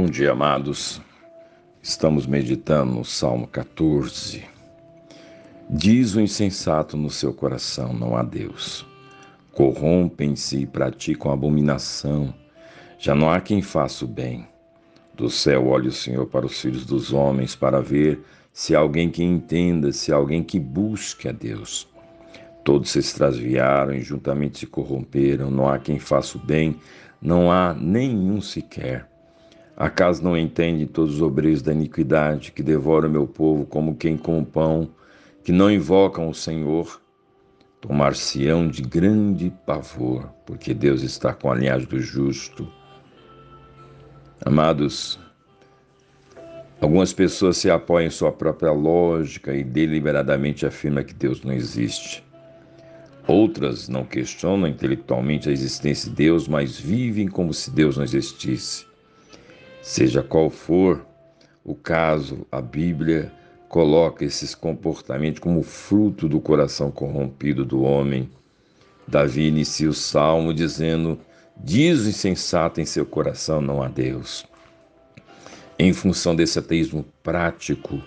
Bom dia, amados. Estamos meditando no Salmo 14. Diz o insensato no seu coração: não há Deus. Corrompem-se e praticam abominação. Já não há quem faça o bem. Do céu olha o Senhor para os filhos dos homens, para ver se há alguém que entenda, se há alguém que busque a Deus. Todos se extraviaram e juntamente se corromperam. Não há quem faça o bem, não há nenhum sequer. Acaso não entende todos os obreiros da iniquidade que devoram meu povo como quem com pão, que não invocam o Senhor? Tomar-se-ão de grande pavor, porque Deus está com a linhagem do justo. Amados, algumas pessoas se apoiam em sua própria lógica e deliberadamente afirmam que Deus não existe. Outras não questionam intelectualmente a existência de Deus, mas vivem como se Deus não existisse. Seja qual for o caso, a Bíblia coloca esses comportamentos como fruto do coração corrompido do homem. Davi inicia o salmo dizendo: Diz o insensato em seu coração: não há Deus. Em função desse ateísmo prático,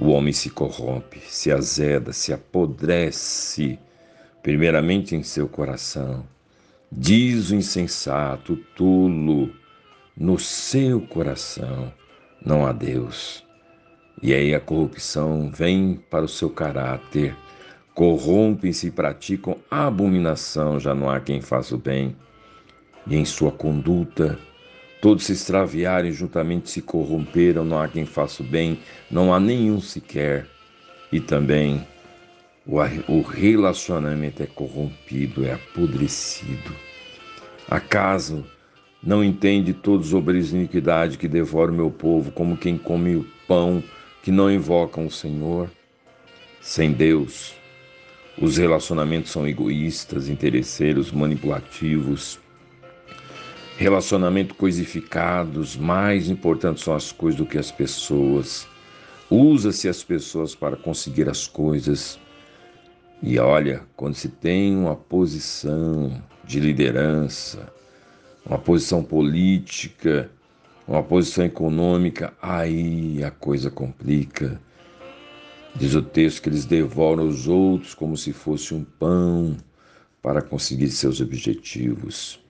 o homem se corrompe, se azeda, se apodrece, primeiramente em seu coração. Diz o insensato, o tolo, no seu coração não há Deus. E aí a corrupção vem para o seu caráter, corrompem-se e praticam abominação, já não há quem faça o bem. E em sua conduta, todos se extraviaram e juntamente se corromperam, não há quem faça o bem, não há nenhum sequer. E também o relacionamento é corrompido, é apodrecido. Acaso não entende todos os obreiros de iniquidade que devoram meu povo, como quem come o pão que não invocam o Senhor? Sem Deus, os relacionamentos são egoístas, interesseiros, manipulativos. Relacionamento coisificados, mais importantes são as coisas do que as pessoas. Usa-se as pessoas para conseguir as coisas. E olha, quando se tem uma posição de liderança, uma posição política, uma posição econômica, aí a coisa complica. Diz o texto que eles devoram os outros como se fosse um pão para conseguir seus objetivos.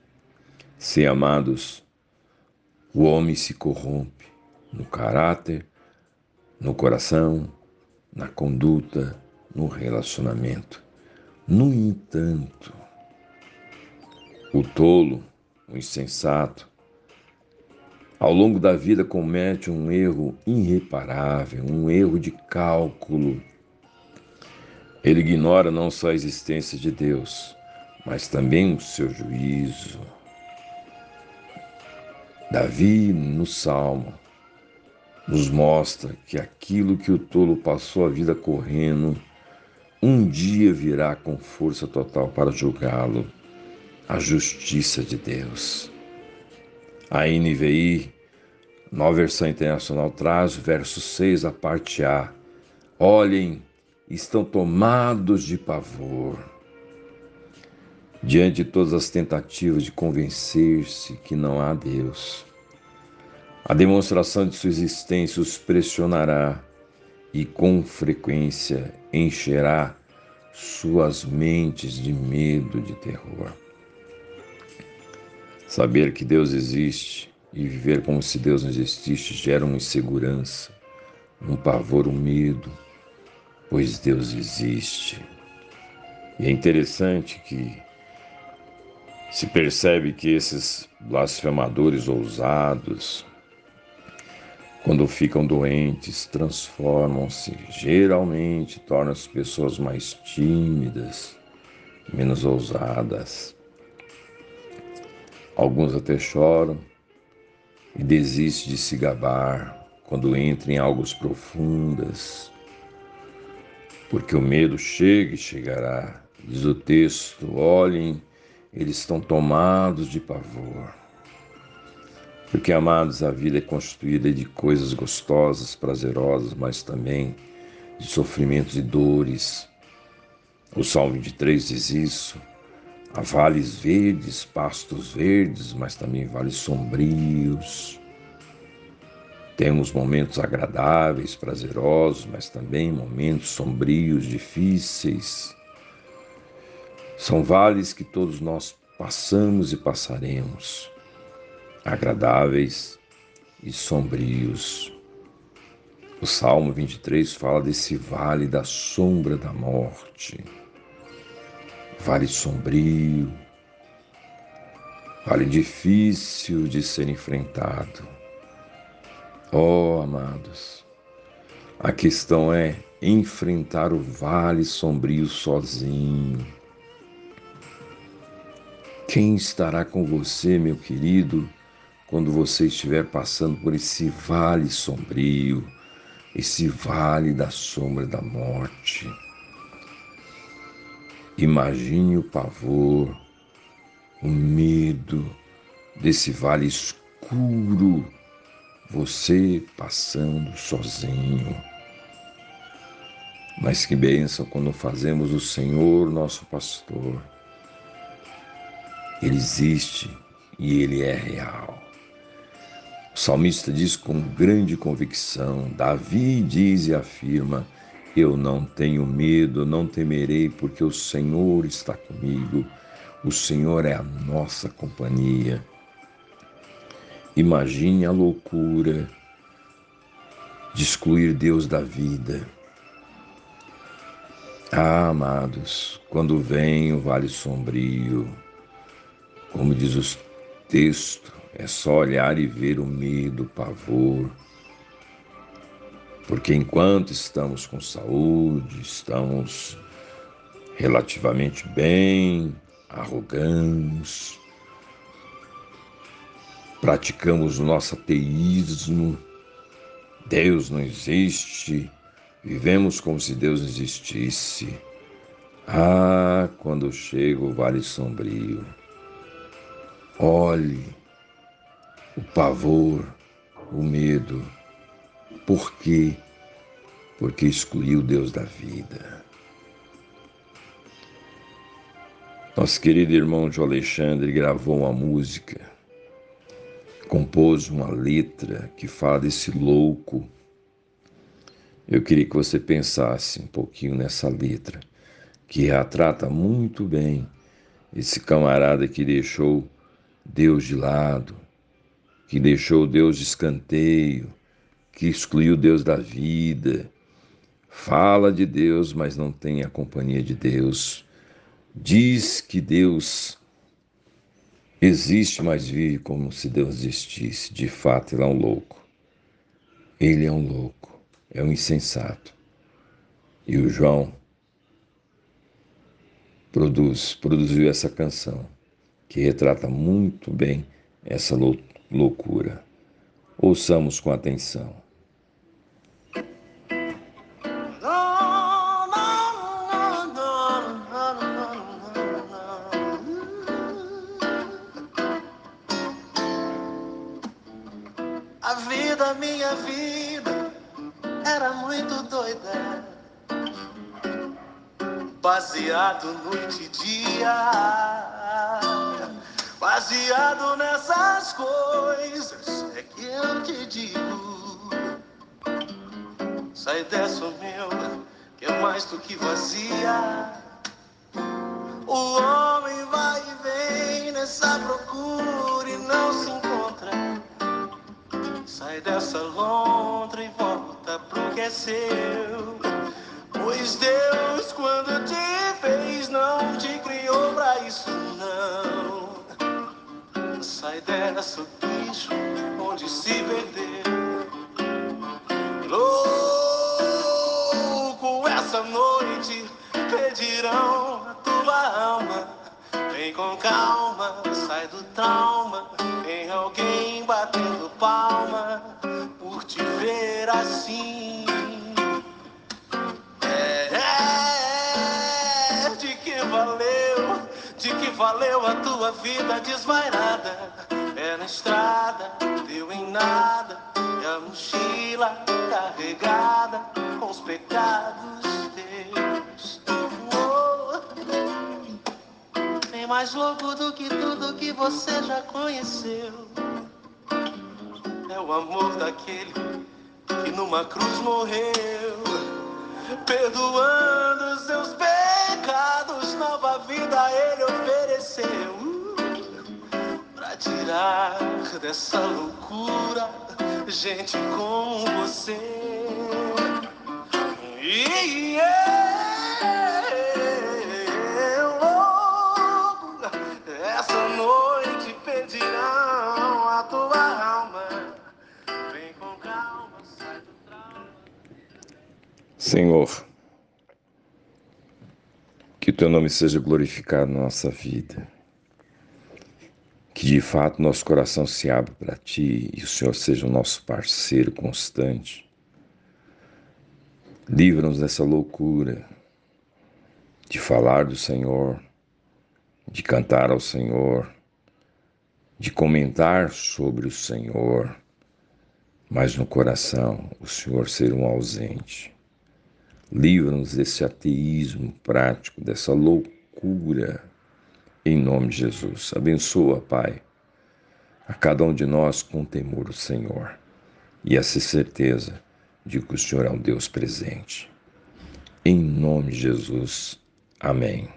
Sem amados, o homem se corrompe no caráter, no coração, na conduta, no relacionamento. No entanto, o tolo o insensato, ao longo da vida comete um erro irreparável, um erro de cálculo. Ele ignora não só a existência de Deus, mas também o seu juízo. Davi, no Salmo, nos mostra que aquilo que o tolo passou a vida correndo, um dia virá com força total para julgá-lo a justiça de Deus. A NVI, nova versão internacional, traz o verso 6, a parte A. Olhem, estão tomados de pavor. Diante de todas as tentativas de convencer-se que não há Deus, a demonstração de sua existência os pressionará e com frequência encherá suas mentes de medo, de terror. Saber que Deus existe e viver como se Deus não existisse gera uma insegurança, um pavor, um medo, pois Deus existe. E é interessante que se percebe que esses blasfemadores ousados, quando ficam doentes, transformam-se, geralmente tornam as pessoas mais tímidas, menos ousadas. Alguns até choram e desistem de se gabar quando entram em algo profundas, porque o medo chega e chegará. Diz o texto: olhem, eles estão tomados de pavor. Porque, amados, a vida é constituída de coisas gostosas, prazerosas, mas também de sofrimentos e dores. O Salmo 23 diz isso. Há vales verdes, pastos verdes, mas também vales sombrios. Temos momentos agradáveis, prazerosos, mas também momentos sombrios, difíceis. São vales que todos nós passamos e passaremos, agradáveis e sombrios. O Salmo 23 fala desse vale da sombra da morte, vale sombrio, vale difícil de ser enfrentado Oh, amados, a questão é enfrentar o vale sombrio sozinho. Quem estará com você, meu querido, quando você estiver passando por esse vale sombrio, esse vale da sombra da morte? Imagine o pavor, o medo desse vale escuro você passando sozinho. Mas que bênção quando fazemos o Senhor nosso pastor. Ele existe e ele é real. O salmista diz com grande convicção: Davi diz e afirma: Eu não tenho medo, não temerei, porque o Senhor está comigo. O Senhor é a nossa companhia. Imagine a loucura de excluir Deus da vida. Ah, amados, quando vem o vale sombrio, como diz o texto, é só olhar e ver o medo, o pavor. Porque enquanto estamos com saúde, estamos relativamente bem, arrogamos, praticamos nosso ateísmo, Deus não existe, vivemos como se Deus existisse. Ah, quando chega o vale sombrio, olhe o pavor, o medo. Por quê? Porque excluiu Deus da vida. Nosso querido irmão João Alexandre gravou uma música compôs uma letra que fala desse louco. Eu queria que você pensasse um pouquinho nessa letra, que retrata muito bem esse camarada que deixou Deus de lado, que deixou Deus de escanteio, que excluiu Deus da vida. Fala de Deus, mas não tem a companhia de Deus. Diz que Deus Existe, mas vive como se Deus existisse. De fato, ele é um louco. Ele é um louco, é um insensato. E o João produz, produziu essa canção que retrata muito bem essa loucura. Ouçamos com atenção. Vida, minha vida era muito doida. Baseado noite e dia. Baseado nessas coisas, é que eu te digo. Sai dessa, meu, que é mais do que vazia. O homem vai e vem nessa procura e não se Sai dessa lontra e volta pro que é seu. Pois Deus, quando te fez, não te criou pra isso, não. Sai dessa, bicho, onde se perdeu. Louco, essa noite pedirão a tua alma. Vem com calma, sai do trauma. Tem alguém batendo palma por te ver assim. É, é, de que valeu, de que valeu a tua vida desvairada? É na estrada, deu em nada, e a mochila carregada com os pecados mais louco do que tudo que você já conheceu. É o amor daquele que numa cruz morreu, perdoando seus pecados, nova vida ele ofereceu. Pra tirar dessa loucura, gente como você. Senhor, que o teu nome seja glorificado na nossa vida. Que de fato nosso coração se abra para ti e o Senhor seja o nosso parceiro constante. Livra-nos dessa loucura de falar do Senhor, de cantar ao Senhor, de comentar sobre o Senhor, mas no coração o Senhor ser um ausente. Livra-nos desse ateísmo prático, dessa loucura, em nome de Jesus. Abençoa, Pai, a cada um de nós com temor o Senhor e essa certeza de que o Senhor é um Deus presente. Em nome de Jesus. Amém.